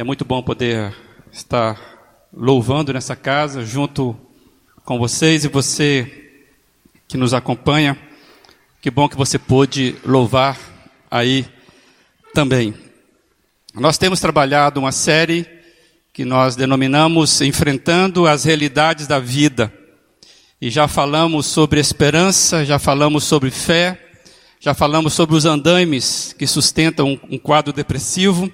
É muito bom poder estar louvando nessa casa junto com vocês e você que nos acompanha. Que bom que você pôde louvar aí também. Nós temos trabalhado uma série que nós denominamos Enfrentando as Realidades da Vida. E já falamos sobre esperança, já falamos sobre fé, já falamos sobre os andaimes que sustentam um quadro depressivo.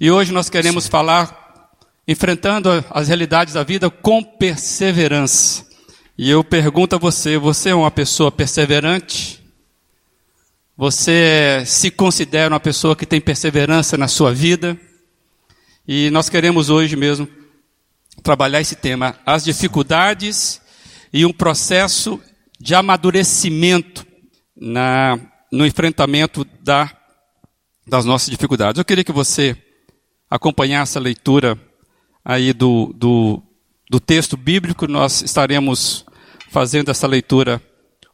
E hoje nós queremos falar enfrentando as realidades da vida com perseverança. E eu pergunto a você: você é uma pessoa perseverante? Você se considera uma pessoa que tem perseverança na sua vida? E nós queremos hoje mesmo trabalhar esse tema, as dificuldades e um processo de amadurecimento na, no enfrentamento da, das nossas dificuldades. Eu queria que você acompanhasse a leitura aí do, do, do texto bíblico. Nós estaremos fazendo essa leitura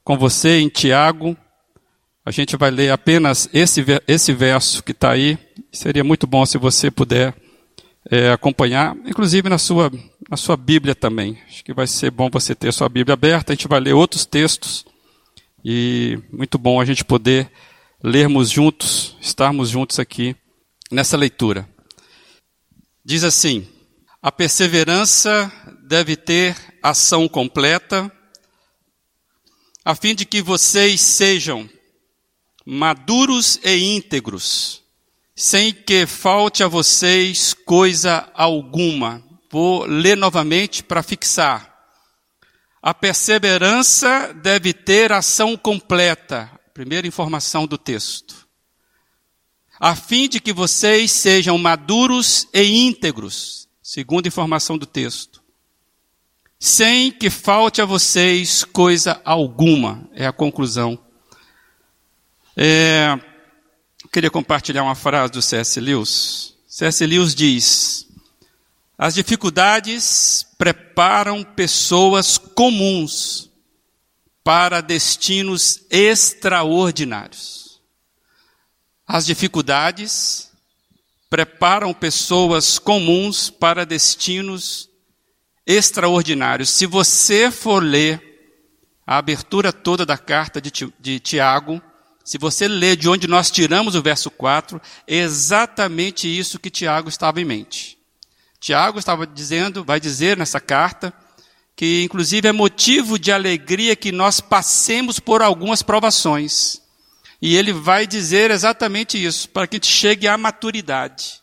com você em Tiago. A gente vai ler apenas esse, esse verso que está aí. Seria muito bom se você puder é, acompanhar, inclusive na sua, na sua Bíblia também. Acho que vai ser bom você ter sua Bíblia aberta. A gente vai ler outros textos. E muito bom a gente poder lermos juntos, estarmos juntos aqui nessa leitura. Diz assim: a perseverança deve ter ação completa, a fim de que vocês sejam maduros e íntegros, sem que falte a vocês coisa alguma. Vou ler novamente para fixar. A perseverança deve ter ação completa. Primeira informação do texto a fim de que vocês sejam maduros e íntegros, segundo a informação do texto, sem que falte a vocês coisa alguma, é a conclusão. É, queria compartilhar uma frase do C.S. Lewis. C.S. Lewis diz: As dificuldades preparam pessoas comuns para destinos extraordinários. As dificuldades preparam pessoas comuns para destinos extraordinários. Se você for ler a abertura toda da carta de, Tiago, se você ler de onde nós tiramos o verso 4, é exatamente isso que Tiago estava em mente. Tiago estava dizendo, vai dizer nessa carta, que inclusive é motivo de alegria que nós passemos por algumas provações. E ele vai dizer exatamente isso, para que a gente chegue à maturidade.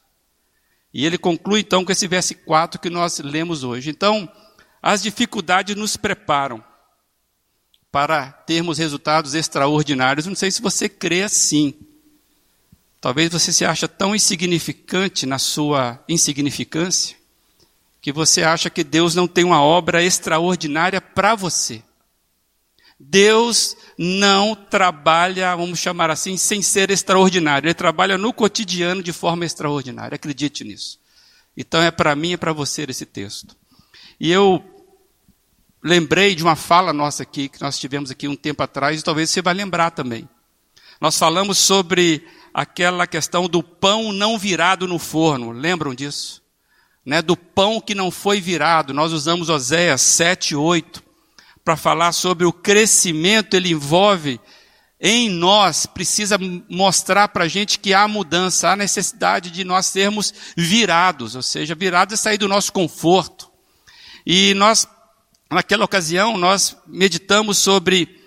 E ele conclui então com esse verso 4 que nós lemos hoje. Então, as dificuldades nos preparam para termos resultados extraordinários. Não sei se você crê assim. Talvez você se acha tão insignificante na sua insignificância que você acha que Deus não tem uma obra extraordinária para você. Deus não trabalha, vamos chamar assim, sem ser extraordinário. Ele trabalha no cotidiano de forma extraordinária. Acredite nisso. Então é para mim e para você esse texto. E eu lembrei de uma fala nossa aqui, que nós tivemos aqui um tempo atrás, e talvez você vai lembrar também. Nós falamos sobre aquela questão do pão não virado no forno. Lembram disso? Né? Do pão que não foi virado. Nós usamos Oséias 7, 8 para falar sobre o crescimento, ele envolve em nós, precisa mostrar para a gente que há mudança, há necessidade de nós sermos virados, ou seja, virados é sair do nosso conforto. E nós, naquela ocasião, nós meditamos sobre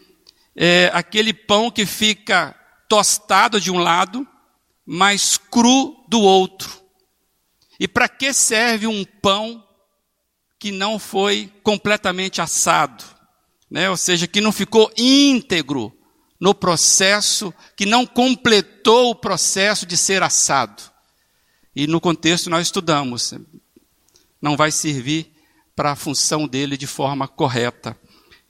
é, aquele pão que fica tostado de um lado, mas cru do outro. E para que serve um pão que não foi completamente assado? Né? ou seja, que não ficou íntegro no processo, que não completou o processo de ser assado. E no contexto nós estudamos, não vai servir para a função dele de forma correta.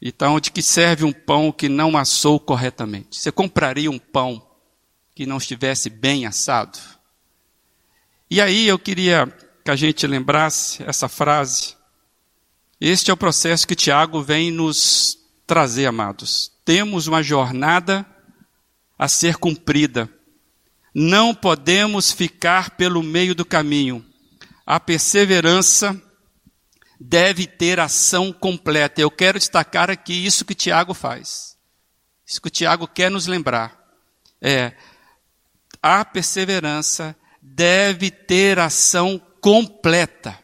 Então, de que serve um pão que não assou corretamente? Você compraria um pão que não estivesse bem assado? E aí eu queria que a gente lembrasse essa frase este é o processo que Tiago vem nos trazer, amados. Temos uma jornada a ser cumprida. Não podemos ficar pelo meio do caminho. a perseverança deve ter ação completa. Eu quero destacar aqui isso que Tiago faz. Isso que Tiago quer nos lembrar. É, a perseverança deve ter ação completa.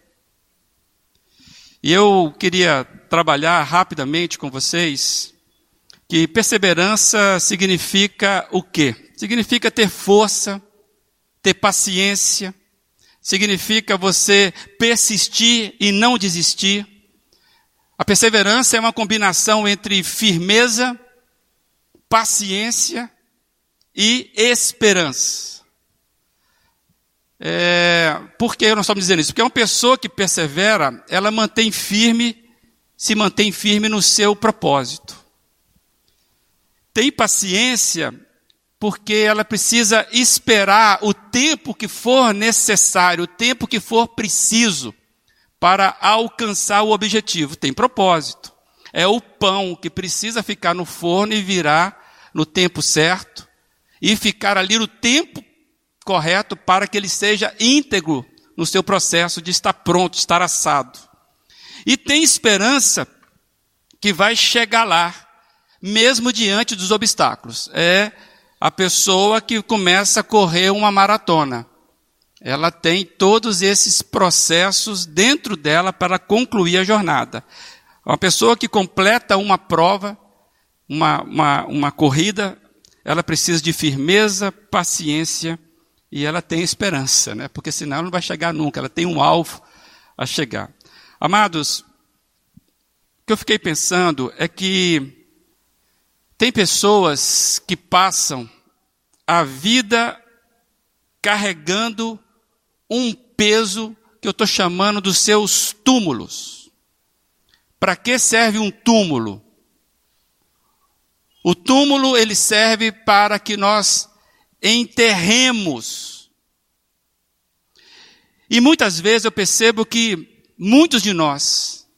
E eu queria trabalhar rapidamente com vocês que perseverança significa o quê? Significa ter força, ter paciência, significa você persistir e não desistir. A perseverança é uma combinação entre firmeza, paciência e esperança. É, por que nós estamos dizendo isso? Porque uma pessoa que persevera, ela mantém firme, se mantém firme no seu propósito. Tem paciência porque ela precisa esperar o tempo que for necessário, o tempo que for preciso para alcançar o objetivo. Tem propósito. É o pão que precisa ficar no forno e virar no tempo certo e ficar ali no tempo correto para que ele seja íntegro no seu processo de estar pronto, estar assado. E tem esperança que vai chegar lá, mesmo diante dos obstáculos. É a pessoa que começa a correr uma maratona. Ela tem todos esses processos dentro dela para concluir a jornada. Uma pessoa que completa uma prova, uma, uma, uma corrida, ela precisa de firmeza, paciência e ela tem esperança, né? porque senão ela não vai chegar nunca, ela tem um alvo a chegar. Amados, o que eu fiquei pensando é que tem pessoas que passam a vida carregando um peso que eu estou chamando dos seus túmulos. Para que serve um túmulo? O túmulo ele serve para que nós enterremos. E muitas vezes eu percebo que muitos de nós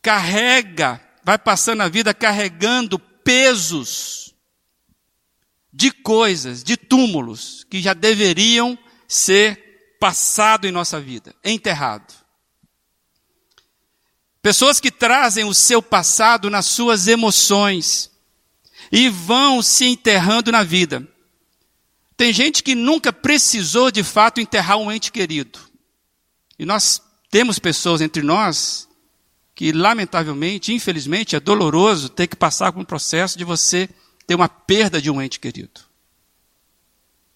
carrega, vai passando a vida carregando pesos de coisas, de túmulos que já deveriam ser passado em nossa vida, enterrado. Pessoas que trazem o seu passado nas suas emoções e vão se enterrando na vida. Tem gente que nunca precisou de fato enterrar um ente querido. E nós temos pessoas entre nós que, lamentavelmente, infelizmente, é doloroso ter que passar por um processo de você ter uma perda de um ente querido.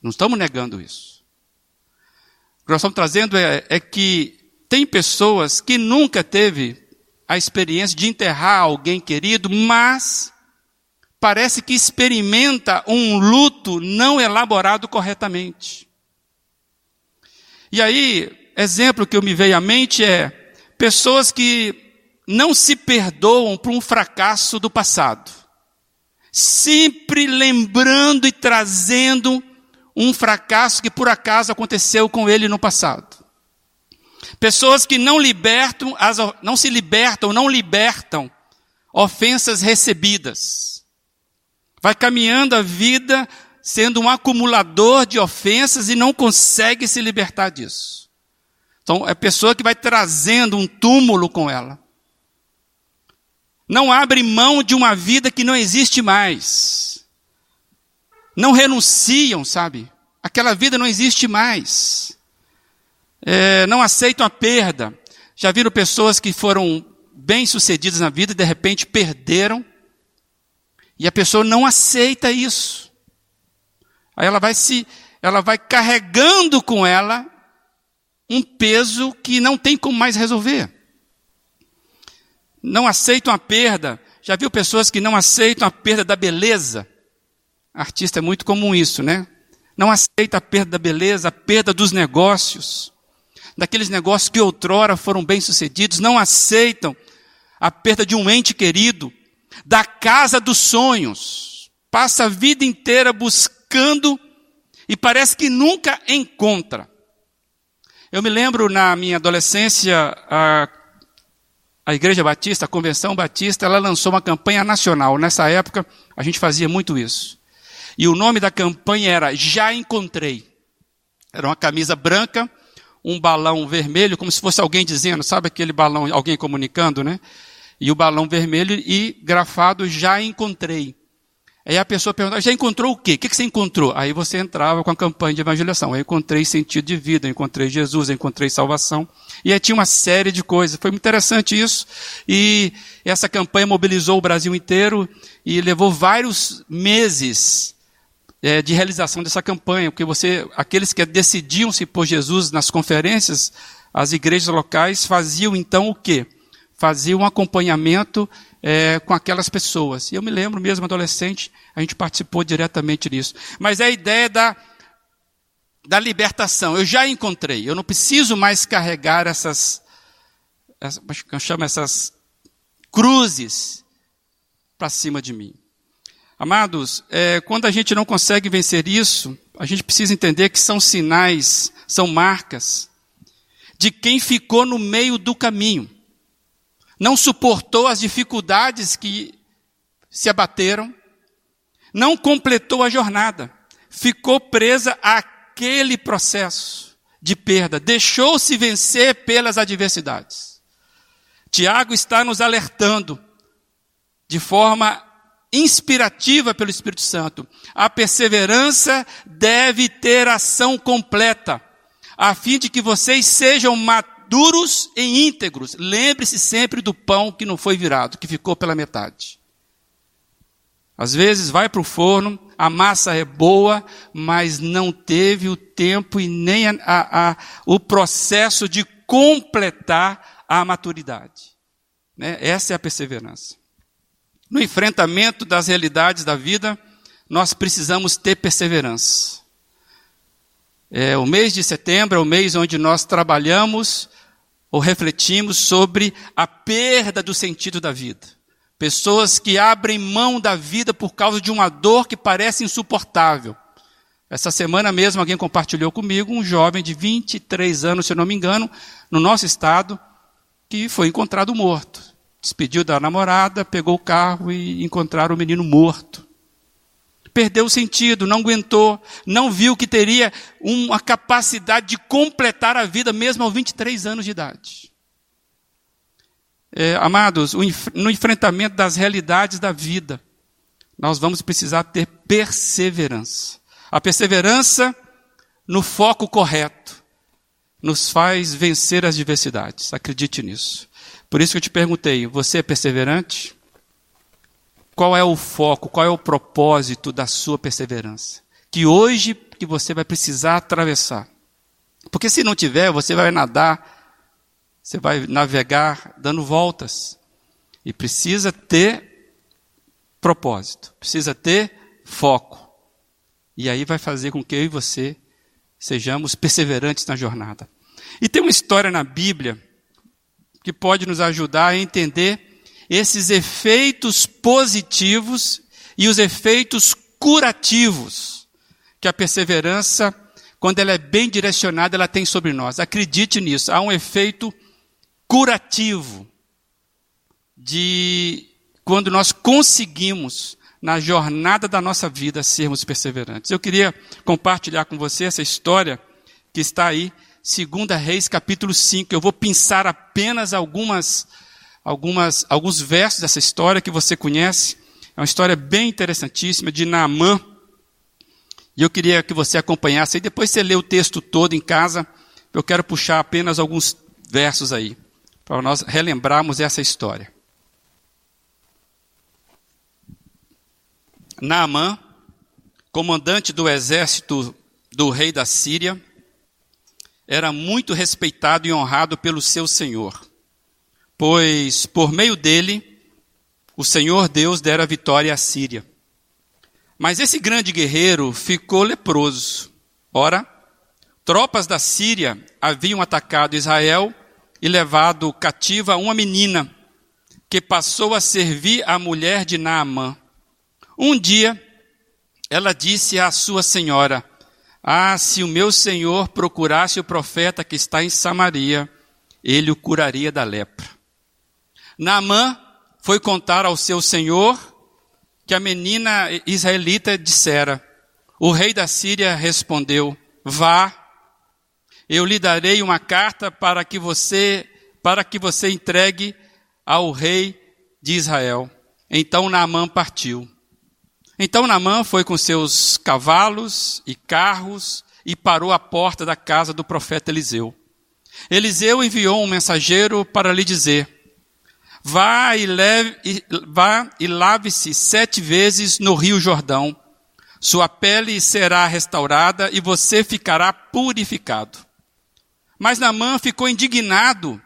Não estamos negando isso. O que nós estamos trazendo é, é que tem pessoas que nunca teve a experiência de enterrar alguém querido, mas parece que experimenta um luto não elaborado corretamente. E aí, exemplo que eu me veio à mente é pessoas que não se perdoam por um fracasso do passado, sempre lembrando e trazendo um fracasso que por acaso aconteceu com ele no passado. Pessoas que não libertam, não se libertam, não libertam ofensas recebidas vai caminhando a vida sendo um acumulador de ofensas e não consegue se libertar disso. Então, é a pessoa que vai trazendo um túmulo com ela. Não abre mão de uma vida que não existe mais. Não renunciam, sabe? Aquela vida não existe mais. É, não aceitam a perda. Já viram pessoas que foram bem-sucedidas na vida e de repente perderam e a pessoa não aceita isso. Aí ela vai se, ela vai carregando com ela um peso que não tem como mais resolver. Não aceitam a perda. Já viu pessoas que não aceitam a perda da beleza? Artista é muito comum isso, né? Não aceita a perda da beleza, a perda dos negócios, daqueles negócios que outrora foram bem-sucedidos, não aceitam a perda de um ente querido, da casa dos sonhos, passa a vida inteira buscando e parece que nunca encontra. Eu me lembro na minha adolescência, a, a Igreja Batista, a Convenção Batista, ela lançou uma campanha nacional. Nessa época, a gente fazia muito isso. E o nome da campanha era Já Encontrei. Era uma camisa branca, um balão vermelho, como se fosse alguém dizendo, sabe aquele balão, alguém comunicando, né? E o balão vermelho e grafado já encontrei. Aí a pessoa pergunta, já encontrou o quê? O que você encontrou? Aí você entrava com a campanha de evangelização. Eu encontrei sentido de vida, eu encontrei Jesus, eu encontrei salvação. E aí tinha uma série de coisas. Foi muito interessante isso. E essa campanha mobilizou o Brasil inteiro e levou vários meses é, de realização dessa campanha, porque você, aqueles que decidiam-se por Jesus nas conferências, as igrejas locais faziam então o quê? Faziam um acompanhamento é, com aquelas pessoas. E eu me lembro mesmo, adolescente, a gente participou diretamente disso. Mas é a ideia da, da libertação. Eu já encontrei. Eu não preciso mais carregar essas, essas eu chamo essas cruzes para cima de mim. Amados, é, quando a gente não consegue vencer isso, a gente precisa entender que são sinais, são marcas de quem ficou no meio do caminho não suportou as dificuldades que se abateram, não completou a jornada, ficou presa àquele processo de perda, deixou-se vencer pelas adversidades. Tiago está nos alertando de forma inspirativa pelo Espírito Santo. A perseverança deve ter ação completa, a fim de que vocês sejam matados duros e íntegros. Lembre-se sempre do pão que não foi virado, que ficou pela metade. Às vezes vai para o forno, a massa é boa, mas não teve o tempo e nem a, a, a, o processo de completar a maturidade. Né? Essa é a perseverança. No enfrentamento das realidades da vida, nós precisamos ter perseverança. É, o mês de setembro é o mês onde nós trabalhamos ou refletimos sobre a perda do sentido da vida. Pessoas que abrem mão da vida por causa de uma dor que parece insuportável. Essa semana mesmo alguém compartilhou comigo um jovem de 23 anos, se eu não me engano, no nosso estado, que foi encontrado morto. Despediu da namorada, pegou o carro e encontraram o menino morto perdeu o sentido, não aguentou, não viu que teria uma capacidade de completar a vida mesmo aos 23 anos de idade. É, amados, no enfrentamento das realidades da vida, nós vamos precisar ter perseverança. A perseverança no foco correto nos faz vencer as diversidades. Acredite nisso. Por isso que eu te perguntei: você é perseverante? Qual é o foco, qual é o propósito da sua perseverança? Que hoje que você vai precisar atravessar. Porque se não tiver, você vai nadar, você vai navegar dando voltas. E precisa ter propósito, precisa ter foco. E aí vai fazer com que eu e você sejamos perseverantes na jornada. E tem uma história na Bíblia que pode nos ajudar a entender esses efeitos positivos e os efeitos curativos que a perseverança, quando ela é bem direcionada, ela tem sobre nós. Acredite nisso, há um efeito curativo de quando nós conseguimos na jornada da nossa vida sermos perseverantes. Eu queria compartilhar com você essa história que está aí, 2 Reis capítulo 5. Eu vou pensar apenas algumas algumas, alguns versos dessa história que você conhece. É uma história bem interessantíssima de Naamã. E eu queria que você acompanhasse. E depois você lê o texto todo em casa. Eu quero puxar apenas alguns versos aí, para nós relembrarmos essa história. Naamã, comandante do exército do rei da Síria, era muito respeitado e honrado pelo seu senhor pois por meio dele o Senhor Deus dera vitória à Síria. Mas esse grande guerreiro ficou leproso. Ora, tropas da Síria haviam atacado Israel e levado cativa uma menina que passou a servir a mulher de Naamã. Um dia, ela disse à sua senhora: Ah, se o meu senhor procurasse o profeta que está em Samaria, ele o curaria da lepra. Naamã foi contar ao seu senhor que a menina israelita dissera. O rei da Síria respondeu: Vá, eu lhe darei uma carta para que você para que você entregue ao rei de Israel. Então Naamã partiu. Então Naamã foi com seus cavalos e carros e parou à porta da casa do profeta Eliseu. Eliseu enviou um mensageiro para lhe dizer: Vá e, leve, vá e lave-se sete vezes no rio Jordão. Sua pele será restaurada e você ficará purificado. Mas Naamã ficou indignado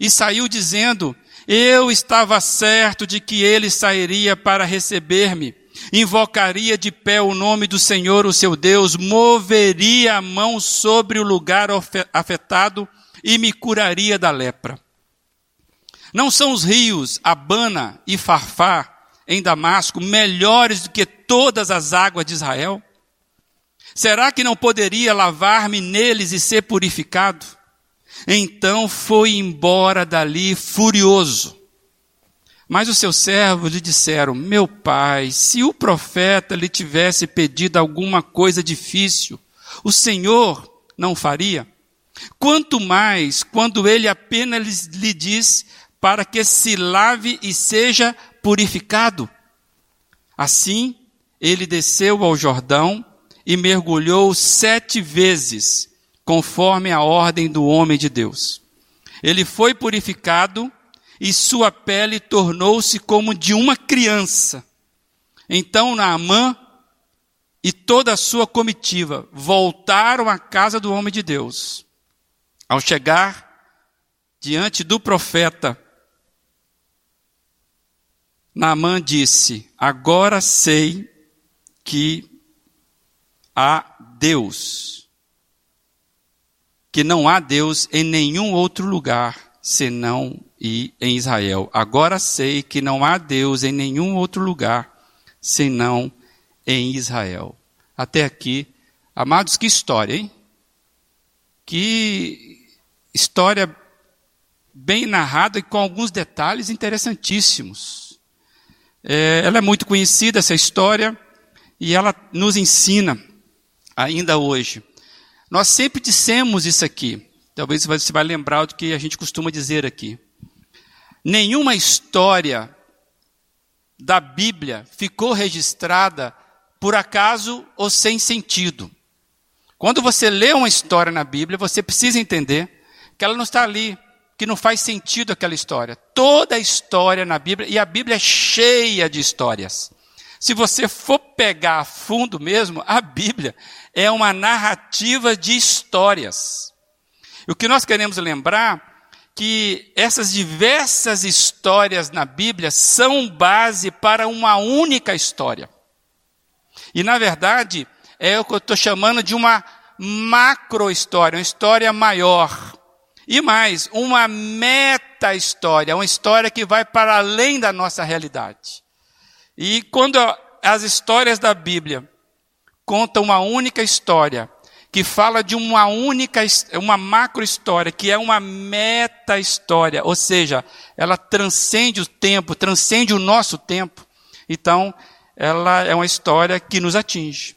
e saiu dizendo: Eu estava certo de que ele sairia para receber-me invocaria de pé o nome do Senhor, o seu Deus, moveria a mão sobre o lugar afetado e me curaria da lepra. Não são os rios Abana e Farfá em Damasco melhores do que todas as águas de Israel? Será que não poderia lavar-me neles e ser purificado? Então foi embora dali furioso mas os seus servos lhe disseram: Meu pai, se o profeta lhe tivesse pedido alguma coisa difícil, o Senhor não faria? Quanto mais quando ele apenas lhe diz para que se lave e seja purificado. Assim, ele desceu ao Jordão e mergulhou sete vezes, conforme a ordem do homem de Deus. Ele foi purificado e sua pele tornou-se como de uma criança. Então Naamã e toda a sua comitiva voltaram à casa do homem de Deus. Ao chegar diante do profeta, Naamã disse: Agora sei que há Deus, que não há Deus em nenhum outro lugar senão e em Israel. Agora sei que não há Deus em nenhum outro lugar senão em Israel. Até aqui, amados, que história, hein? Que história bem narrada e com alguns detalhes interessantíssimos. É, ela é muito conhecida, essa história, e ela nos ensina ainda hoje. Nós sempre dissemos isso aqui. Talvez você vai lembrar do que a gente costuma dizer aqui. Nenhuma história da Bíblia ficou registrada por acaso ou sem sentido. Quando você lê uma história na Bíblia, você precisa entender que ela não está ali, que não faz sentido aquela história. Toda a história na Bíblia, e a Bíblia é cheia de histórias. Se você for pegar a fundo mesmo, a Bíblia é uma narrativa de histórias. O que nós queremos lembrar que essas diversas histórias na Bíblia são base para uma única história. E, na verdade, é o que eu estou chamando de uma macro-história, uma história maior. E mais, uma meta-história, uma história que vai para além da nossa realidade. E quando as histórias da Bíblia contam uma única história, que fala de uma única, uma macro história, que é uma meta história, ou seja, ela transcende o tempo, transcende o nosso tempo. Então, ela é uma história que nos atinge.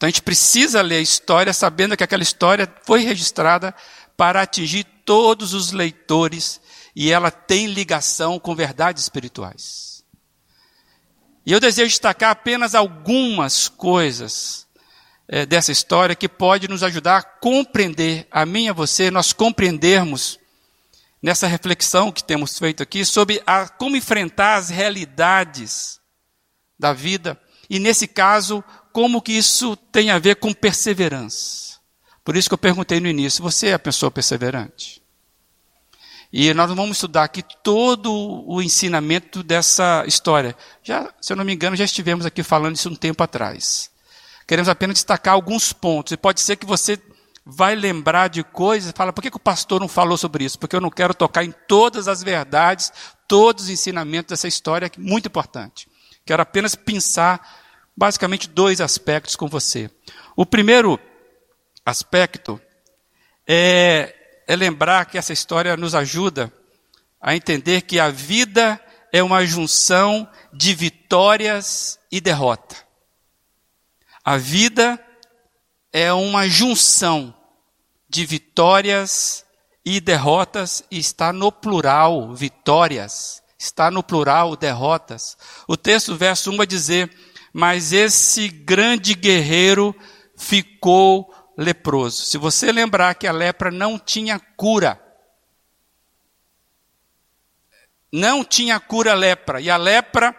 Então a gente precisa ler a história sabendo que aquela história foi registrada para atingir todos os leitores e ela tem ligação com verdades espirituais. E eu desejo destacar apenas algumas coisas é, dessa história que pode nos ajudar a compreender, a mim e a você, nós compreendermos nessa reflexão que temos feito aqui sobre a, como enfrentar as realidades da vida e nesse caso como que isso tem a ver com perseverança. Por isso que eu perguntei no início, você é a pessoa perseverante? E nós vamos estudar aqui todo o ensinamento dessa história. Já, se eu não me engano, já estivemos aqui falando isso um tempo atrás. Queremos apenas destacar alguns pontos. E pode ser que você vai lembrar de coisas e fala, por que, que o pastor não falou sobre isso? Porque eu não quero tocar em todas as verdades, todos os ensinamentos dessa história, que é muito importante. Quero apenas pensar basicamente dois aspectos com você. O primeiro aspecto é, é lembrar que essa história nos ajuda a entender que a vida é uma junção de vitórias e derrota. A vida é uma junção de vitórias e derrotas e está no plural, vitórias. Está no plural, derrotas. O texto, verso 1 vai dizer: Mas esse grande guerreiro ficou leproso. Se você lembrar que a lepra não tinha cura, não tinha cura lepra, e a lepra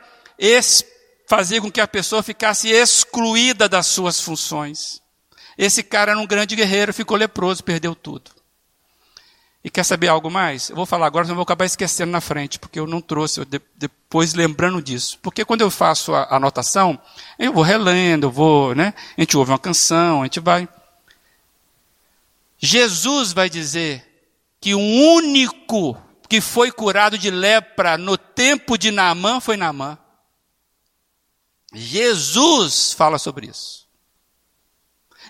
fazia com que a pessoa ficasse excluída das suas funções. Esse cara era um grande guerreiro, ficou leproso, perdeu tudo. E quer saber algo mais? Eu vou falar agora, senão vou acabar esquecendo na frente, porque eu não trouxe, eu de, depois lembrando disso. Porque quando eu faço a, a anotação, eu vou relendo, eu vou, né? A gente ouve uma canção, a gente vai. Jesus vai dizer que o único que foi curado de lepra no tempo de Naamã foi Naamã. Jesus fala sobre isso.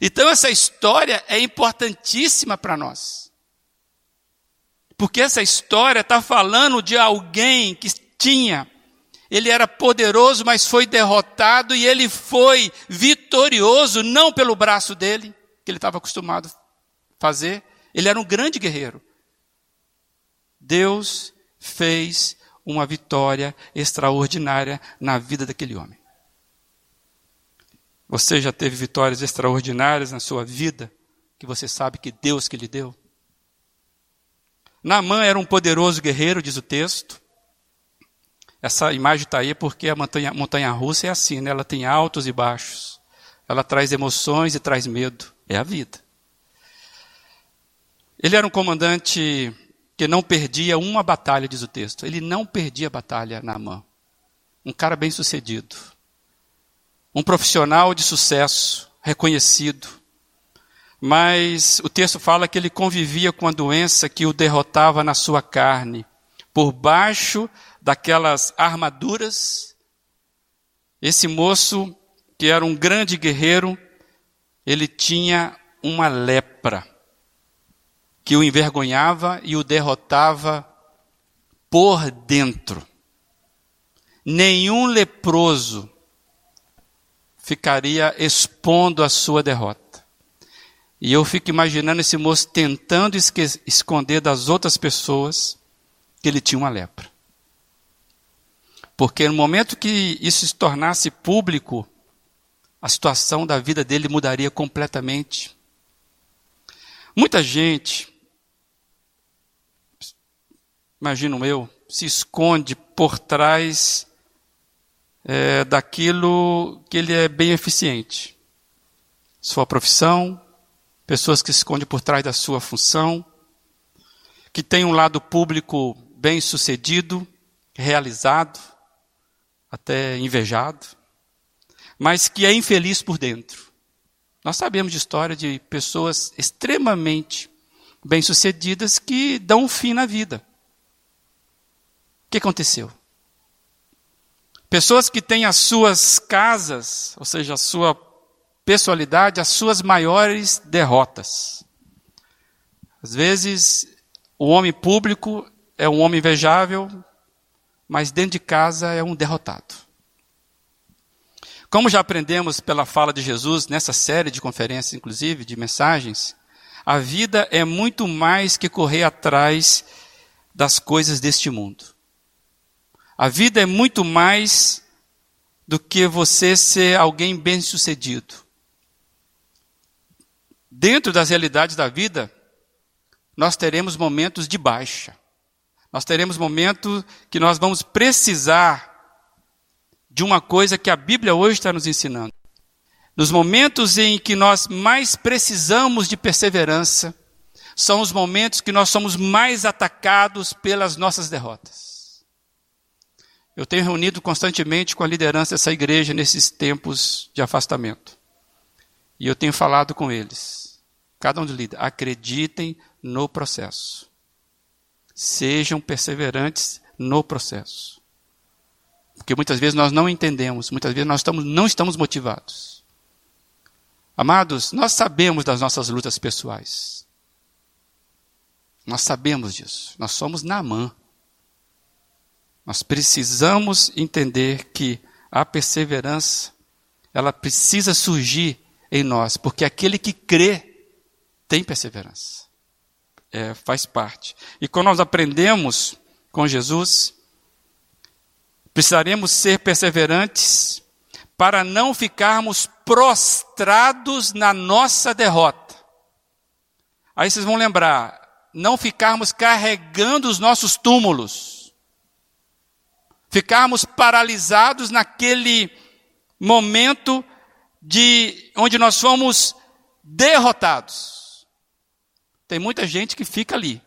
Então essa história é importantíssima para nós. Porque essa história está falando de alguém que tinha, ele era poderoso, mas foi derrotado e ele foi vitorioso, não pelo braço dele, que ele estava acostumado fazer, ele era um grande guerreiro. Deus fez uma vitória extraordinária na vida daquele homem. Você já teve vitórias extraordinárias na sua vida, que você sabe que Deus que lhe deu? Naamã era um poderoso guerreiro, diz o texto. Essa imagem está aí porque a montanha, montanha russa é assim, né? ela tem altos e baixos. Ela traz emoções e traz medo. É a vida. Ele era um comandante que não perdia uma batalha, diz o texto. Ele não perdia batalha, Naamã. Um cara bem sucedido um profissional de sucesso, reconhecido. Mas o texto fala que ele convivia com a doença que o derrotava na sua carne. Por baixo daquelas armaduras, esse moço, que era um grande guerreiro, ele tinha uma lepra que o envergonhava e o derrotava por dentro. Nenhum leproso ficaria expondo a sua derrota. E eu fico imaginando esse moço tentando esconder das outras pessoas que ele tinha uma lepra. Porque no momento que isso se tornasse público, a situação da vida dele mudaria completamente. Muita gente, imagino eu, se esconde por trás é, daquilo que ele é bem eficiente. Sua profissão, pessoas que se escondem por trás da sua função, que tem um lado público bem sucedido, realizado, até invejado, mas que é infeliz por dentro. Nós sabemos de história de pessoas extremamente bem-sucedidas que dão um fim na vida. Que aconteceu? Pessoas que têm as suas casas, ou seja, a sua pessoalidade, as suas maiores derrotas. Às vezes, o homem público é um homem invejável, mas dentro de casa é um derrotado. Como já aprendemos pela fala de Jesus nessa série de conferências, inclusive, de mensagens, a vida é muito mais que correr atrás das coisas deste mundo. A vida é muito mais do que você ser alguém bem-sucedido. Dentro das realidades da vida, nós teremos momentos de baixa. Nós teremos momentos que nós vamos precisar de uma coisa que a Bíblia hoje está nos ensinando. Nos momentos em que nós mais precisamos de perseverança, são os momentos que nós somos mais atacados pelas nossas derrotas. Eu tenho reunido constantemente com a liderança dessa igreja nesses tempos de afastamento. E eu tenho falado com eles. Cada um dos líderes, acreditem no processo. Sejam perseverantes no processo. Porque muitas vezes nós não entendemos, muitas vezes nós estamos, não estamos motivados. Amados, nós sabemos das nossas lutas pessoais. Nós sabemos disso. Nós somos Naamã. Nós precisamos entender que a perseverança, ela precisa surgir em nós, porque aquele que crê tem perseverança. É, faz parte. E quando nós aprendemos com Jesus, precisaremos ser perseverantes para não ficarmos prostrados na nossa derrota. Aí vocês vão lembrar, não ficarmos carregando os nossos túmulos, ficarmos paralisados naquele momento de onde nós fomos derrotados. Tem muita gente que fica ali.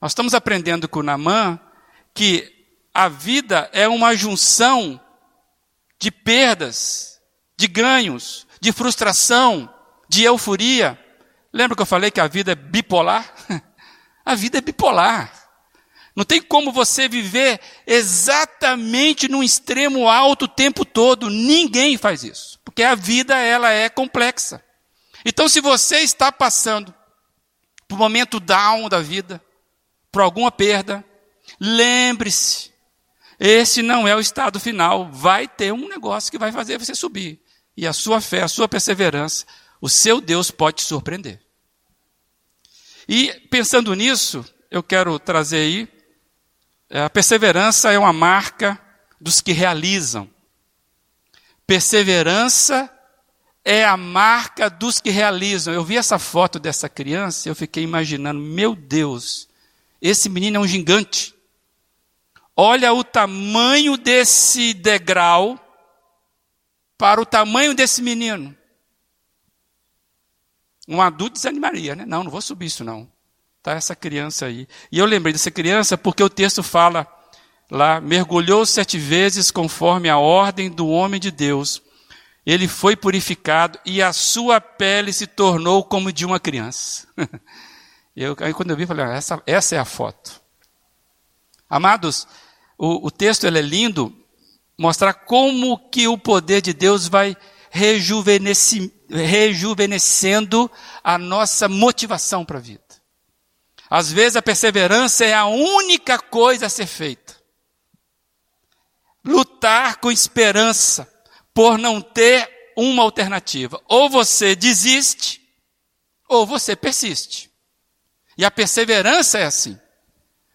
Nós estamos aprendendo com Namã que a vida é uma junção de perdas, de ganhos, de frustração, de euforia. Lembra que eu falei que a vida é bipolar? A vida é bipolar. Não tem como você viver exatamente no extremo alto o tempo todo. Ninguém faz isso, porque a vida ela é complexa. Então, se você está passando por um momento down da vida, por alguma perda, lembre-se esse não é o estado final. Vai ter um negócio que vai fazer você subir. E a sua fé, a sua perseverança, o seu Deus pode te surpreender. E pensando nisso, eu quero trazer aí, a perseverança é uma marca dos que realizam. Perseverança é a marca dos que realizam. Eu vi essa foto dessa criança eu fiquei imaginando, meu Deus, esse menino é um gigante. Olha o tamanho desse degrau para o tamanho desse menino. Um adulto desanimaria, né? Não, não vou subir isso não. Tá essa criança aí. E eu lembrei dessa criança porque o texto fala lá, mergulhou sete vezes conforme a ordem do homem de Deus. Ele foi purificado e a sua pele se tornou como de uma criança. eu, aí quando eu vi, falei, ah, essa, essa é a foto. Amados, o, o texto ele é lindo, mostrar como que o poder de Deus vai rejuvenescendo a nossa motivação para a vida. Às vezes a perseverança é a única coisa a ser feita. Lutar com esperança por não ter uma alternativa. Ou você desiste, ou você persiste. E a perseverança é assim.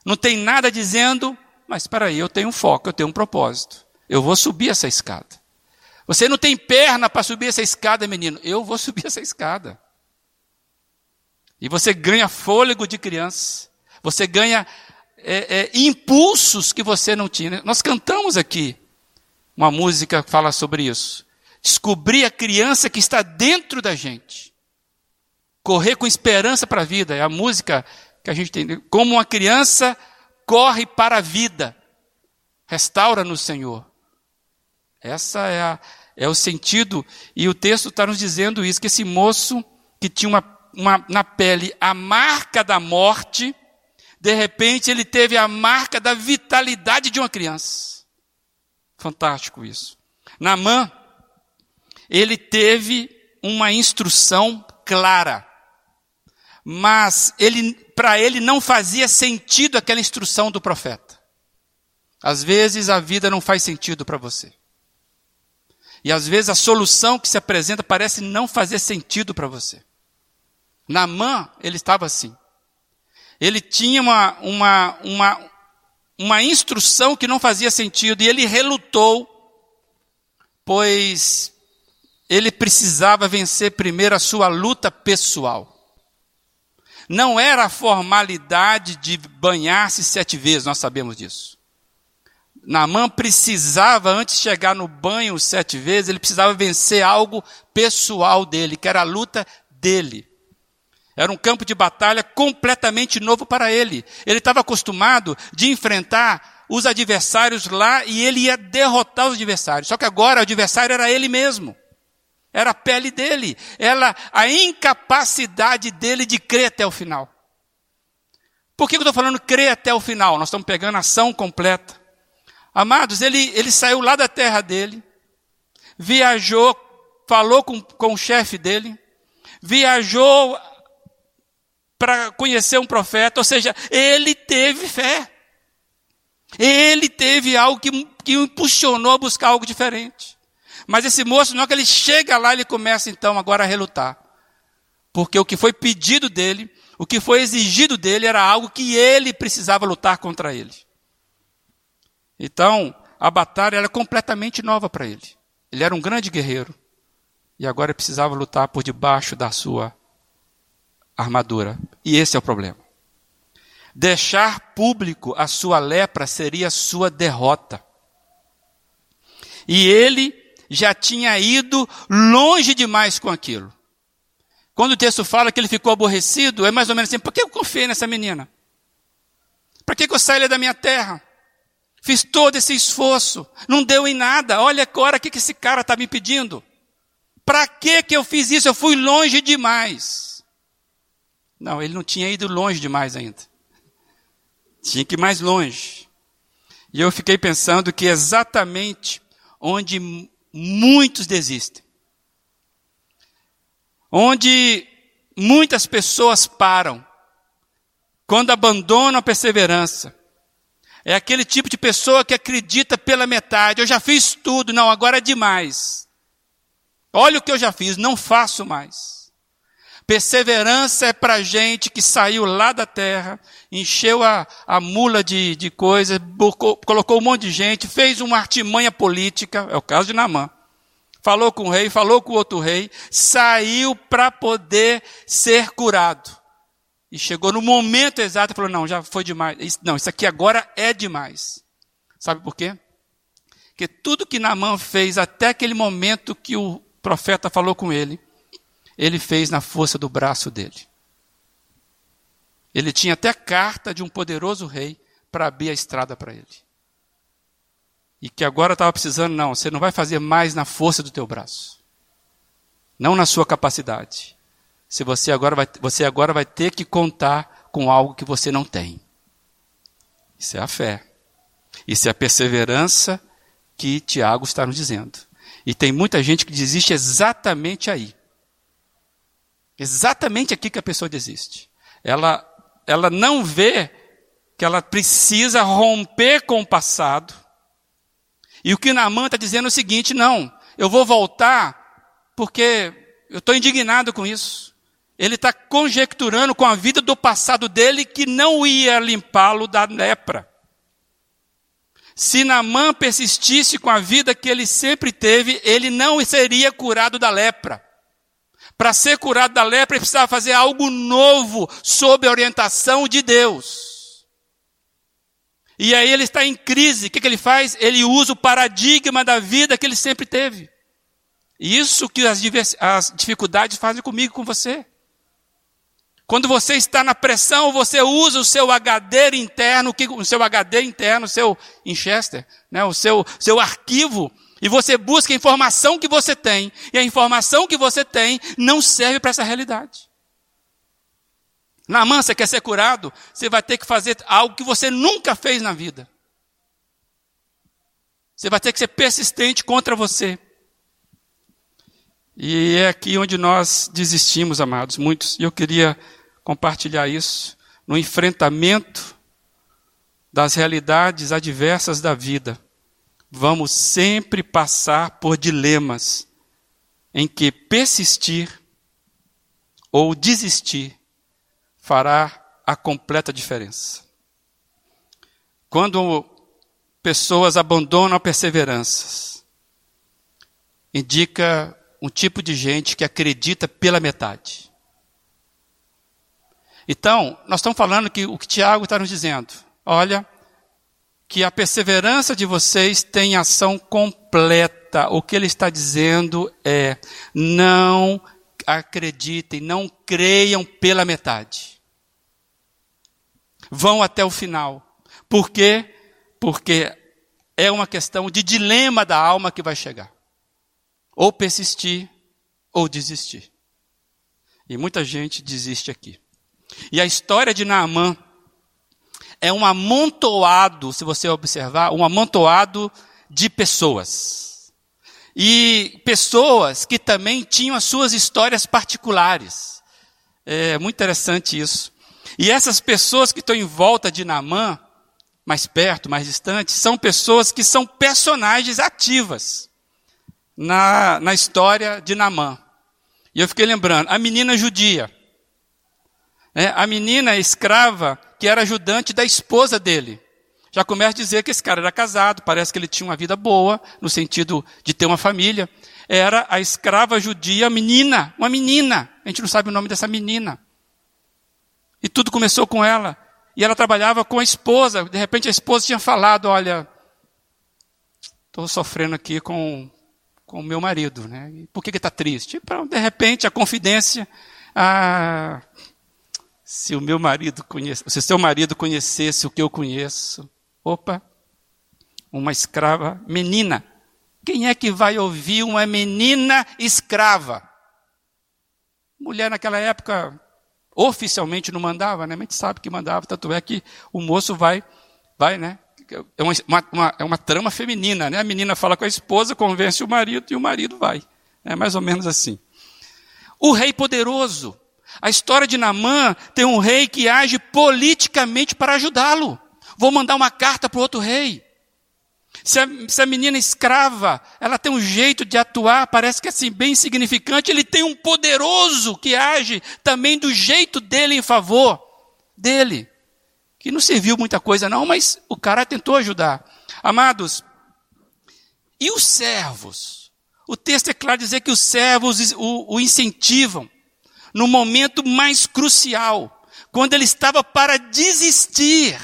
Não tem nada dizendo, mas espera aí, eu tenho um foco, eu tenho um propósito. Eu vou subir essa escada. Você não tem perna para subir essa escada, menino. Eu vou subir essa escada. E você ganha fôlego de criança. Você ganha é, é, impulsos que você não tinha. Nós cantamos aqui uma música que fala sobre isso. Descobrir a criança que está dentro da gente. Correr com esperança para a vida. É a música que a gente tem, como uma criança corre para a vida, restaura no Senhor. Essa é, a, é o sentido, e o texto está nos dizendo isso, que esse moço que tinha uma, uma, na pele a marca da morte, de repente ele teve a marca da vitalidade de uma criança. Fantástico isso. Namã, ele teve uma instrução clara mas ele, para ele não fazia sentido aquela instrução do profeta. Às vezes a vida não faz sentido para você. E às vezes a solução que se apresenta parece não fazer sentido para você. Namã, ele estava assim. Ele tinha uma, uma, uma, uma instrução que não fazia sentido e ele relutou, pois ele precisava vencer primeiro a sua luta pessoal. Não era a formalidade de banhar-se sete vezes, nós sabemos disso. Naamã precisava, antes de chegar no banho sete vezes, ele precisava vencer algo pessoal dele, que era a luta dele. Era um campo de batalha completamente novo para ele. Ele estava acostumado de enfrentar os adversários lá e ele ia derrotar os adversários. Só que agora o adversário era ele mesmo. Era a pele dele. Ela, a incapacidade dele de crer até o final. Por que eu estou falando crer até o final? Nós estamos pegando a ação completa. Amados, ele, ele saiu lá da terra dele, viajou, falou com, com o chefe dele, viajou para conhecer um profeta, ou seja, ele teve fé. Ele teve algo que, que o impulsionou a buscar algo diferente. Mas esse moço, na hora que ele chega lá, ele começa então agora a relutar. porque o que foi pedido dele, o que foi exigido dele era algo que ele precisava lutar contra ele. Então, a batalha era completamente nova para ele. Ele era um grande guerreiro e agora precisava lutar por debaixo da sua armadura. E esse é o problema. Deixar público a sua lepra seria sua derrota. E ele já tinha ido longe demais com aquilo. Quando o texto fala que ele ficou aborrecido, é mais ou menos assim: por que eu confiei nessa menina? Para que eu saí da minha terra? Fiz todo esse esforço, não deu em nada. Olha agora o que esse cara está me pedindo. Para que eu fiz isso? Eu fui longe demais. Não, ele não tinha ido longe demais ainda. Tinha que ir mais longe. E eu fiquei pensando que exatamente onde muitos desistem, onde muitas pessoas param, quando abandonam a perseverança, é aquele tipo de pessoa que acredita pela metade. Eu já fiz tudo, não, agora é demais. Olha o que eu já fiz, não faço mais. Perseverança é para gente que saiu lá da terra, encheu a, a mula de, de coisas, colocou um monte de gente, fez uma artimanha política, é o caso de Namã. Falou com o rei, falou com o outro rei, saiu para poder ser curado. E chegou no momento exato e falou: não, já foi demais. Não, isso aqui agora é demais. Sabe por quê? Porque tudo que Namã fez até aquele momento que o profeta falou com ele, ele fez na força do braço dele. Ele tinha até carta de um poderoso rei para abrir a estrada para ele. E que agora estava precisando, não, você não vai fazer mais na força do teu braço. Não na sua capacidade. Se você agora vai, você agora vai ter que contar com algo que você não tem. Isso é a fé. Isso é a perseverança que Tiago está nos dizendo. E tem muita gente que desiste exatamente aí. Exatamente aqui que a pessoa desiste. Ela, ela não vê que ela precisa romper com o passado. E o que Naamã está dizendo é o seguinte: não, eu vou voltar porque eu estou indignado com isso. Ele está conjecturando com a vida do passado dele que não ia limpá-lo da lepra. Se Naamã persistisse com a vida que ele sempre teve, ele não seria curado da lepra. Para ser curado da lepra, ele precisava fazer algo novo sob a orientação de Deus. E aí ele está em crise. O que, que ele faz? Ele usa o paradigma da vida que ele sempre teve. Isso que as, as dificuldades fazem comigo e com você. Quando você está na pressão, você usa o seu HD interno, o seu HD interno, o seu Winchester, né, o seu, seu arquivo e você busca a informação que você tem, e a informação que você tem não serve para essa realidade. Na mão, você quer ser curado, você vai ter que fazer algo que você nunca fez na vida. Você vai ter que ser persistente contra você. E é aqui onde nós desistimos, amados, muitos. E eu queria compartilhar isso no enfrentamento das realidades adversas da vida vamos sempre passar por dilemas em que persistir ou desistir fará a completa diferença. Quando pessoas abandonam a perseverança, indica um tipo de gente que acredita pela metade. Então, nós estamos falando que o que Tiago está nos dizendo, olha, que a perseverança de vocês tem ação completa. O que ele está dizendo é: não acreditem, não creiam pela metade. Vão até o final. Por quê? Porque é uma questão de dilema da alma que vai chegar. Ou persistir, ou desistir. E muita gente desiste aqui. E a história de Naamã é um amontoado, se você observar, um amontoado de pessoas. E pessoas que também tinham as suas histórias particulares. É muito interessante isso. E essas pessoas que estão em volta de Namã, mais perto, mais distante, são pessoas que são personagens ativas na, na história de Namã. E eu fiquei lembrando, a menina judia. Né? A menina escrava que era ajudante da esposa dele. Já começa a dizer que esse cara era casado, parece que ele tinha uma vida boa, no sentido de ter uma família. Era a escrava judia menina, uma menina. A gente não sabe o nome dessa menina. E tudo começou com ela. E ela trabalhava com a esposa. De repente a esposa tinha falado: Olha, estou sofrendo aqui com, com o meu marido. Né? por que está triste? de repente a confidência. Ah, se o meu marido conhece, se seu marido conhecesse o que eu conheço, opa, uma escrava menina. Quem é que vai ouvir uma menina escrava? Mulher naquela época oficialmente não mandava, né? Mas a gente sabe que mandava, tanto é que o moço vai, vai, né? É uma, uma, é uma trama feminina, né? A menina fala com a esposa, convence o marido e o marido vai. É mais ou menos assim. O rei poderoso. A história de Namã tem um rei que age politicamente para ajudá-lo. Vou mandar uma carta para o outro rei. Se a, se a, menina escrava, ela tem um jeito de atuar, parece que é assim, bem insignificante, ele tem um poderoso que age também do jeito dele em favor dele. Que não serviu muita coisa, não, mas o cara tentou ajudar. Amados, e os servos? O texto é claro dizer que os servos o, o incentivam no momento mais crucial, quando ele estava para desistir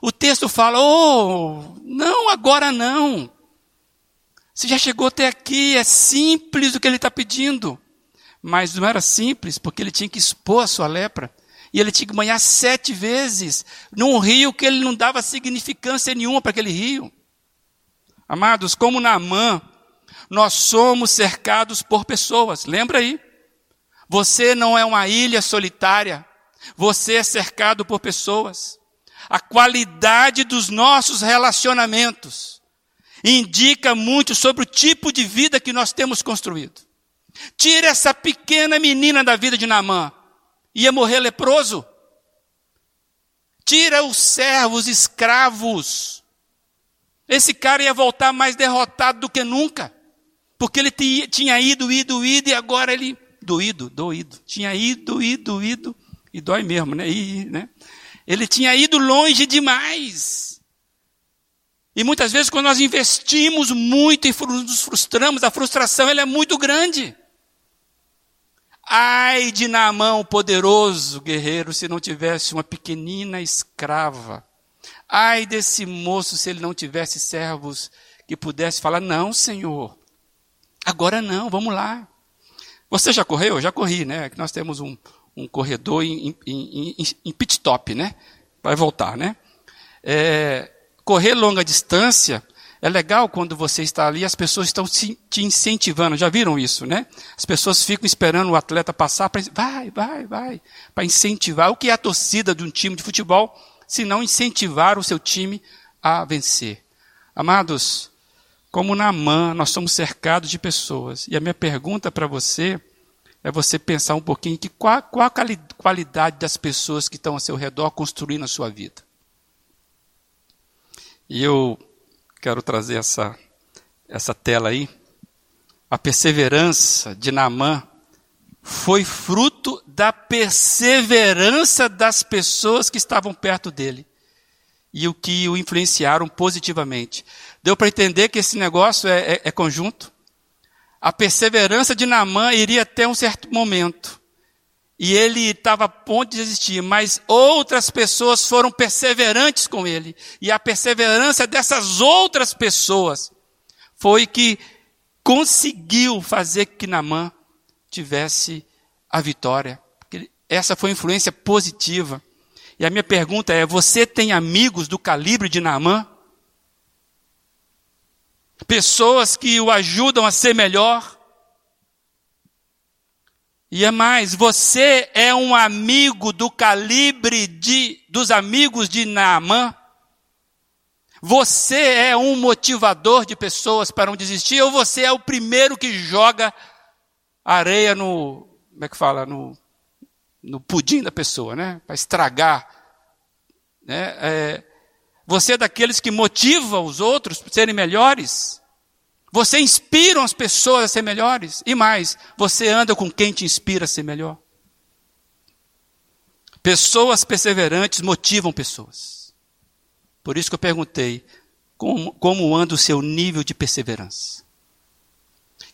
o texto fala: oh, não, agora não. Você já chegou até aqui, é simples o que ele está pedindo. Mas não era simples, porque ele tinha que expor a sua lepra. E ele tinha que banhar sete vezes num rio que ele não dava significância nenhuma para aquele rio. Amados, como Naamã, nós somos cercados por pessoas. Lembra aí? Você não é uma ilha solitária. Você é cercado por pessoas a qualidade dos nossos relacionamentos indica muito sobre o tipo de vida que nós temos construído. Tira essa pequena menina da vida de Naamã. Ia morrer leproso. Tira os servos escravos. Esse cara ia voltar mais derrotado do que nunca. Porque ele tinha ido, ido, ido, e agora ele. Doído, doído. Tinha ido, ido, ido. E dói mesmo, né? Né? Ele tinha ido longe demais. E muitas vezes, quando nós investimos muito e nos frustramos, a frustração ela é muito grande. Ai de Naamã, o poderoso guerreiro, se não tivesse uma pequenina escrava. Ai desse moço, se ele não tivesse servos que pudesse falar: Não, Senhor, agora não, vamos lá. Você já correu? Já corri, né? Nós temos um, um corredor em, em, em, em pit stop, né? Vai voltar, né? É, correr longa distância é legal quando você está ali, as pessoas estão te incentivando. Já viram isso, né? As pessoas ficam esperando o atleta passar para vai, vai, vai, para incentivar. O que é a torcida de um time de futebol, se não incentivar o seu time a vencer? Amados, como na mão nós somos cercados de pessoas. E a minha pergunta para você é você pensar um pouquinho que qual, qual a qualidade das pessoas que estão ao seu redor construindo a sua vida. E eu quero trazer essa, essa tela aí. A perseverança de Naamã foi fruto da perseverança das pessoas que estavam perto dele e o que o influenciaram positivamente. Deu para entender que esse negócio é, é, é conjunto? a perseverança de Naamã iria até um certo momento. E ele estava a ponto de desistir, mas outras pessoas foram perseverantes com ele. E a perseverança dessas outras pessoas foi que conseguiu fazer que Naamã tivesse a vitória. Essa foi influência positiva. E a minha pergunta é: você tem amigos do calibre de Naamã? Pessoas que o ajudam a ser melhor. E é mais, você é um amigo do calibre de, dos amigos de Naamã? Você é um motivador de pessoas para não desistir ou você é o primeiro que joga areia no, como é que fala, no, no pudim da pessoa, né? Para estragar. Né? É, você é daqueles que motivam os outros para serem melhores? Você inspira as pessoas a ser melhores? E mais, você anda com quem te inspira a ser melhor? Pessoas perseverantes motivam pessoas. Por isso que eu perguntei: como, como anda o seu nível de perseverança?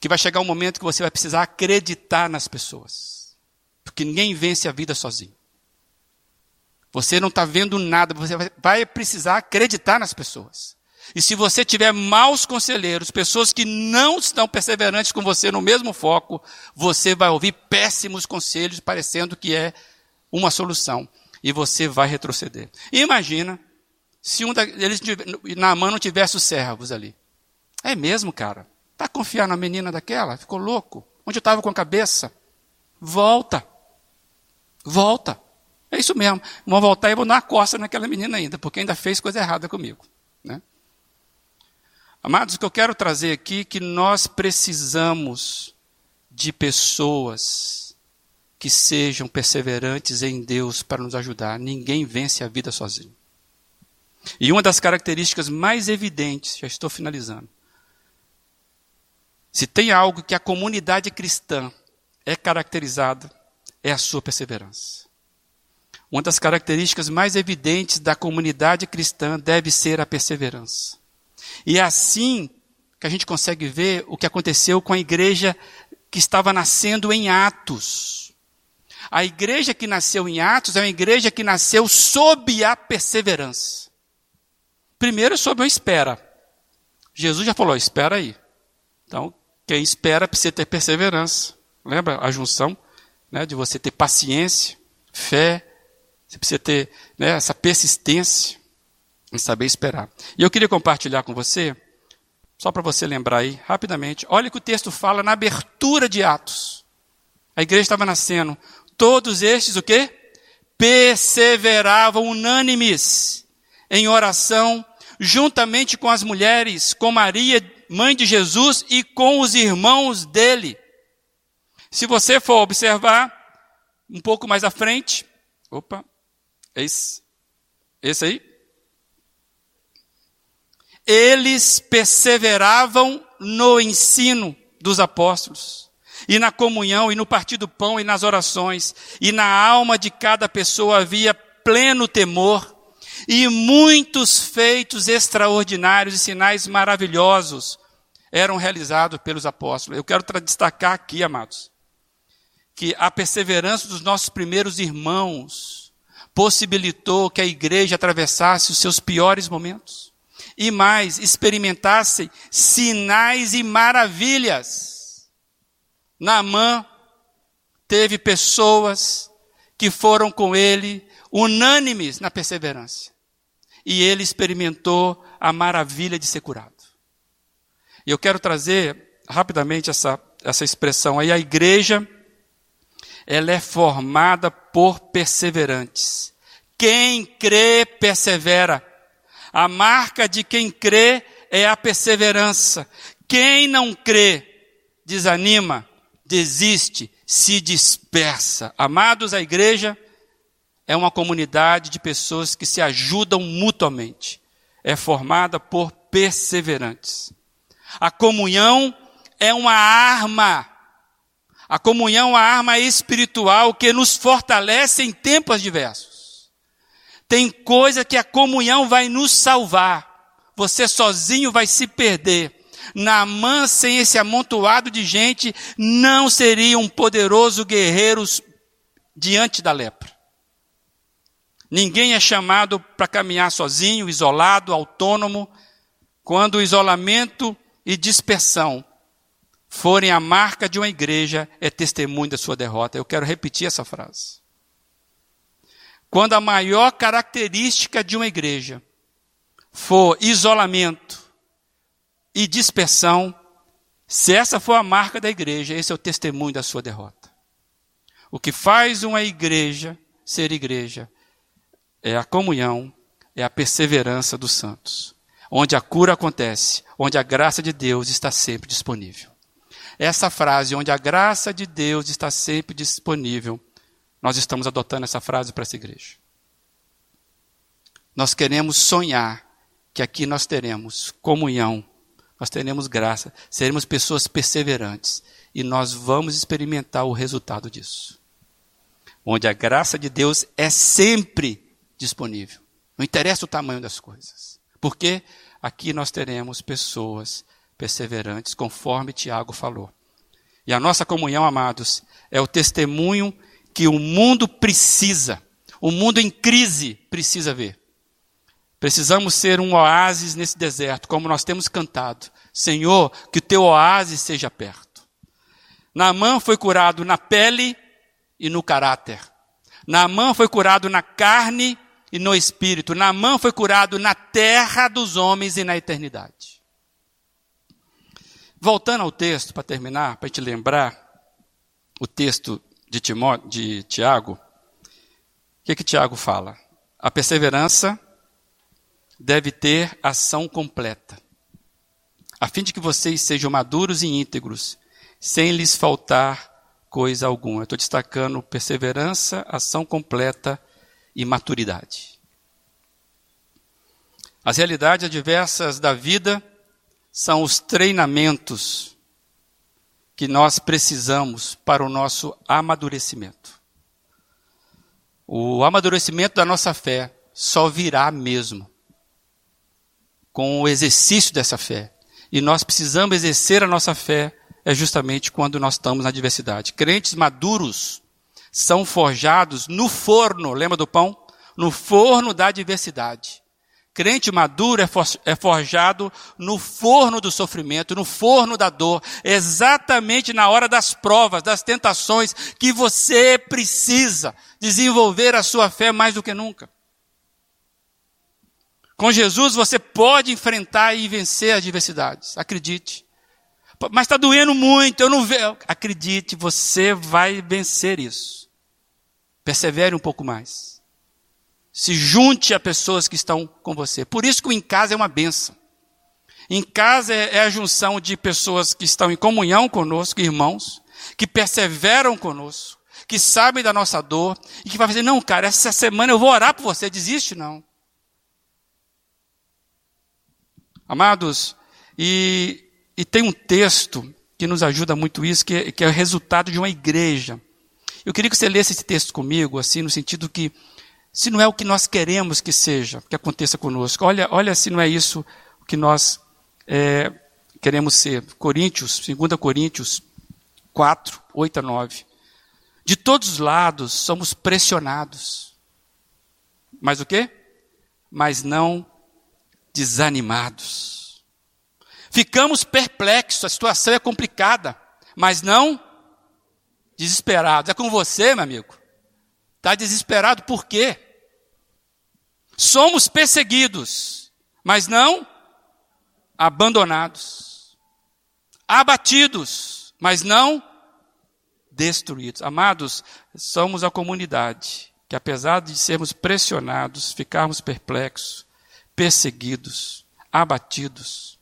Que vai chegar um momento que você vai precisar acreditar nas pessoas. Porque ninguém vence a vida sozinho. Você não está vendo nada, você vai precisar acreditar nas pessoas. E se você tiver maus conselheiros, pessoas que não estão perseverantes com você no mesmo foco, você vai ouvir péssimos conselhos, parecendo que é uma solução. E você vai retroceder. Imagina se um deles, na mão não tivesse os servos ali. É mesmo, cara? Tá confiando na menina daquela? Ficou louco? Onde estava com a cabeça? Volta. Volta. É isso mesmo. Vou voltar e vou dar uma costa naquela menina ainda, porque ainda fez coisa errada comigo. Né? Amados, o que eu quero trazer aqui é que nós precisamos de pessoas que sejam perseverantes em Deus para nos ajudar. Ninguém vence a vida sozinho. E uma das características mais evidentes, já estou finalizando, se tem algo que a comunidade cristã é caracterizada, é a sua perseverança. Uma das características mais evidentes da comunidade cristã deve ser a perseverança. E é assim que a gente consegue ver o que aconteceu com a igreja que estava nascendo em Atos. A igreja que nasceu em Atos é uma igreja que nasceu sob a perseverança. Primeiro, sob a espera. Jesus já falou: espera aí. Então, quem espera precisa ter perseverança. Lembra a junção né, de você ter paciência, fé, você precisa ter né, essa persistência em saber esperar. E eu queria compartilhar com você, só para você lembrar aí, rapidamente, olha o que o texto fala na abertura de Atos. A igreja estava nascendo. Todos estes, o quê? Perseveravam unânimes em oração, juntamente com as mulheres, com Maria, mãe de Jesus, e com os irmãos dele. Se você for observar, um pouco mais à frente, opa, esse, esse aí. Eles perseveravam no ensino dos apóstolos, e na comunhão, e no partir do pão, e nas orações, e na alma de cada pessoa havia pleno temor, e muitos feitos extraordinários e sinais maravilhosos eram realizados pelos apóstolos. Eu quero destacar aqui, amados, que a perseverança dos nossos primeiros irmãos possibilitou que a igreja atravessasse os seus piores momentos. E mais, experimentasse sinais e maravilhas. Naamã teve pessoas que foram com ele unânimes na perseverança. E ele experimentou a maravilha de ser curado. E eu quero trazer rapidamente essa, essa expressão aí. A igreja, ela é formada por perseverantes. Quem crê, persevera. A marca de quem crê é a perseverança. Quem não crê, desanima, desiste, se dispersa. Amados, a igreja é uma comunidade de pessoas que se ajudam mutuamente. É formada por perseverantes. A comunhão é uma arma. A comunhão é uma arma espiritual que nos fortalece em tempos diversos. Tem coisa que a comunhão vai nos salvar. Você sozinho vai se perder. Naamã, sem esse amontoado de gente, não seria um poderoso guerreiro diante da lepra. Ninguém é chamado para caminhar sozinho, isolado, autônomo, quando o isolamento e dispersão forem a marca de uma igreja, é testemunho da sua derrota. Eu quero repetir essa frase. Quando a maior característica de uma igreja for isolamento e dispersão, se essa for a marca da igreja, esse é o testemunho da sua derrota. O que faz uma igreja ser igreja é a comunhão, é a perseverança dos santos. Onde a cura acontece, onde a graça de Deus está sempre disponível. Essa frase, onde a graça de Deus está sempre disponível, nós estamos adotando essa frase para essa igreja. Nós queremos sonhar que aqui nós teremos comunhão, nós teremos graça, seremos pessoas perseverantes e nós vamos experimentar o resultado disso. Onde a graça de Deus é sempre disponível. Não interessa o tamanho das coisas. Porque aqui nós teremos pessoas perseverantes, conforme Tiago falou. E a nossa comunhão, amados, é o testemunho que o mundo precisa, o mundo em crise precisa ver. Precisamos ser um oásis nesse deserto, como nós temos cantado. Senhor, que o teu oásis seja perto. Naamã foi curado na pele e no caráter. Naamã foi curado na carne e no espírito. Naamã foi curado na terra dos homens e na eternidade. Voltando ao texto, para terminar, para te lembrar, o texto de, Timó, de Tiago, o que, que Tiago fala? A perseverança deve ter ação completa, a fim de que vocês sejam maduros e íntegros, sem lhes faltar coisa alguma. Estou destacando perseverança, ação completa e maturidade. As realidades adversas da vida são os treinamentos que nós precisamos para o nosso amadurecimento. O amadurecimento da nossa fé só virá mesmo com o exercício dessa fé. E nós precisamos exercer a nossa fé é justamente quando nós estamos na adversidade. Crentes maduros são forjados no forno, lembra do pão? No forno da adversidade. Crente maduro é, é forjado no forno do sofrimento, no forno da dor, exatamente na hora das provas, das tentações, que você precisa desenvolver a sua fé mais do que nunca. Com Jesus você pode enfrentar e vencer as diversidades. Acredite. Mas está doendo muito, eu não vejo. Acredite, você vai vencer isso. Persevere um pouco mais. Se junte a pessoas que estão com você. Por isso que o em casa é uma benção. Em casa é, é a junção de pessoas que estão em comunhão conosco, irmãos, que perseveram conosco, que sabem da nossa dor e que vai dizer: não, cara, essa semana eu vou orar por você. Desiste, não. Amados, e, e tem um texto que nos ajuda muito isso, que é, que é o resultado de uma igreja. Eu queria que você lesse esse texto comigo, assim, no sentido que, se não é o que nós queremos que seja, que aconteça conosco, olha, olha se não é isso que nós é, queremos ser. Coríntios, 2 Coríntios 4, 8 a 9. De todos os lados somos pressionados. Mas o quê? Mas não desanimados. Ficamos perplexos, a situação é complicada, mas não desesperados. É com você, meu amigo. Está desesperado por quê? Somos perseguidos, mas não abandonados. Abatidos, mas não destruídos. Amados, somos a comunidade que, apesar de sermos pressionados, ficarmos perplexos, perseguidos, abatidos,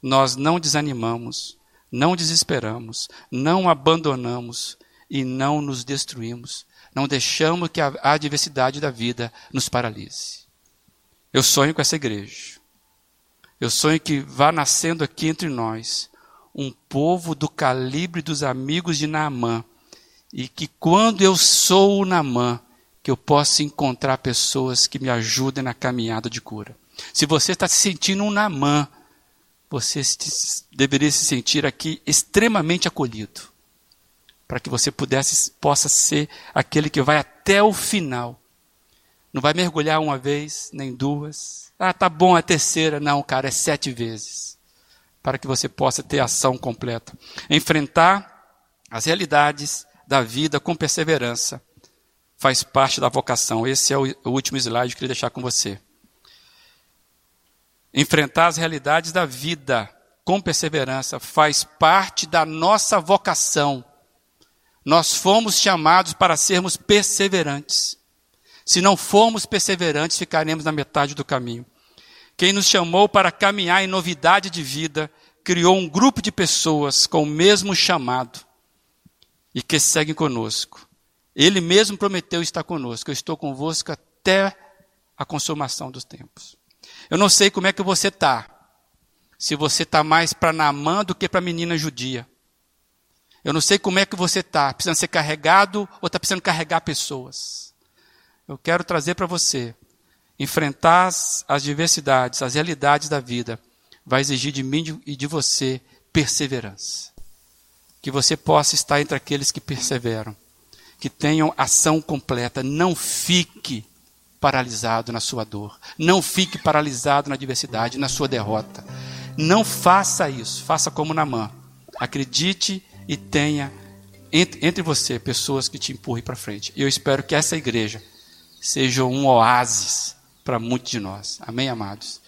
nós não desanimamos, não desesperamos, não abandonamos e não nos destruímos. Não deixamos que a adversidade da vida nos paralise. Eu sonho com essa igreja. Eu sonho que vá nascendo aqui entre nós um povo do calibre dos amigos de Naamã. E que quando eu sou o Naamã, que eu possa encontrar pessoas que me ajudem na caminhada de cura. Se você está se sentindo um Namã, você deveria se sentir aqui extremamente acolhido, para que você pudesse, possa ser aquele que vai até o final. Não vai mergulhar uma vez, nem duas. Ah, tá bom, a terceira. Não, cara, é sete vezes. Para que você possa ter ação completa. Enfrentar as realidades da vida com perseverança faz parte da vocação. Esse é o último slide que eu queria deixar com você. Enfrentar as realidades da vida com perseverança faz parte da nossa vocação. Nós fomos chamados para sermos perseverantes. Se não formos perseverantes, ficaremos na metade do caminho. Quem nos chamou para caminhar em novidade de vida, criou um grupo de pessoas com o mesmo chamado e que seguem conosco. Ele mesmo prometeu estar conosco. Eu estou convosco até a consumação dos tempos. Eu não sei como é que você está. se você está mais para Naamã do que para a menina judia. Eu não sei como é que você está, precisando ser carregado ou está precisando carregar pessoas. Eu quero trazer para você, enfrentar as, diversidades, as realidades da vida, vai exigir de mim e de você perseverança. Que você possa estar entre aqueles que perseveram, que tenham ação completa. Não fique paralisado na sua dor. Não fique paralisado na adversidade, na sua derrota. Não faça isso. Faça como Namã. Acredite e tenha entre, entre você pessoas que te empurrem para frente. E eu espero que essa igreja seja um oásis para muitos de nós. Amém, amados?